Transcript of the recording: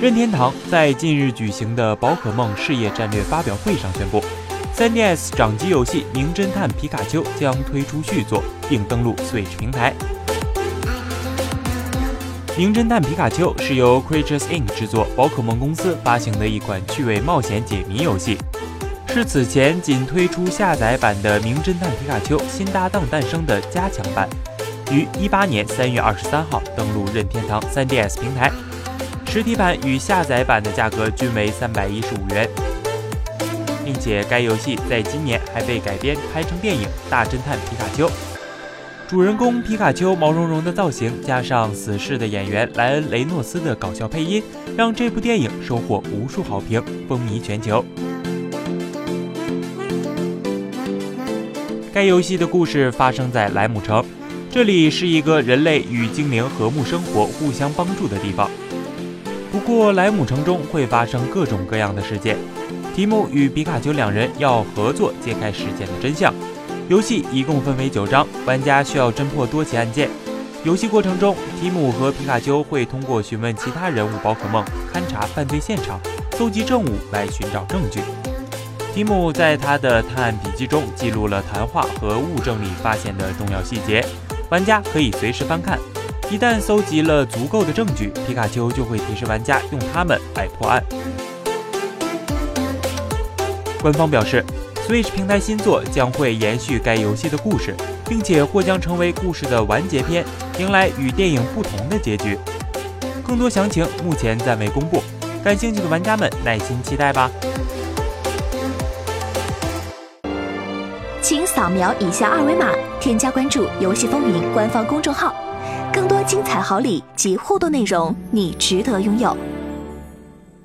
任天堂在近日举行的宝可梦事业战略发表会上宣布，3DS 掌机游戏《名侦探皮卡丘》将推出续作，并登陆 Switch 平台。《名侦探皮卡丘》是由 Creatures Inc 制作，宝可梦公司发行的一款趣味冒险解谜游戏，是此前仅推出下载版的《名侦探皮卡丘：新搭档诞生》的加强版，于一八年三月二十三号登陆任天堂 3DS 平台。实体版与下载版的价格均为三百一十五元，并且该游戏在今年还被改编拍成电影《大侦探皮卡丘》。主人公皮卡丘毛茸茸的造型，加上死侍的演员莱恩·雷诺斯的搞笑配音，让这部电影收获无数好评，风靡全球。该游戏的故事发生在莱姆城，这里是一个人类与精灵和睦生活、互相帮助的地方。不过，莱姆城中会发生各种各样的事件。提姆与皮卡丘两人要合作揭开事件的真相。游戏一共分为九章，玩家需要侦破多起案件。游戏过程中，提姆和皮卡丘会通过询问其他人物宝可梦、勘察犯罪现场、搜集证物来寻找证据。提姆在他的探案笔记中记录了谈话和物证里发现的重要细节，玩家可以随时翻看。一旦搜集了足够的证据，皮卡丘就会提示玩家用它们来破案。官方表示，Switch 平台新作将会延续该游戏的故事，并且或将成为故事的完结篇，迎来与电影不同的结局。更多详情目前暂未公布，感兴趣的玩家们耐心期待吧。请扫描以下二维码，添加关注“游戏风云”官方公众号。更多精彩好礼及互动内容，你值得拥有。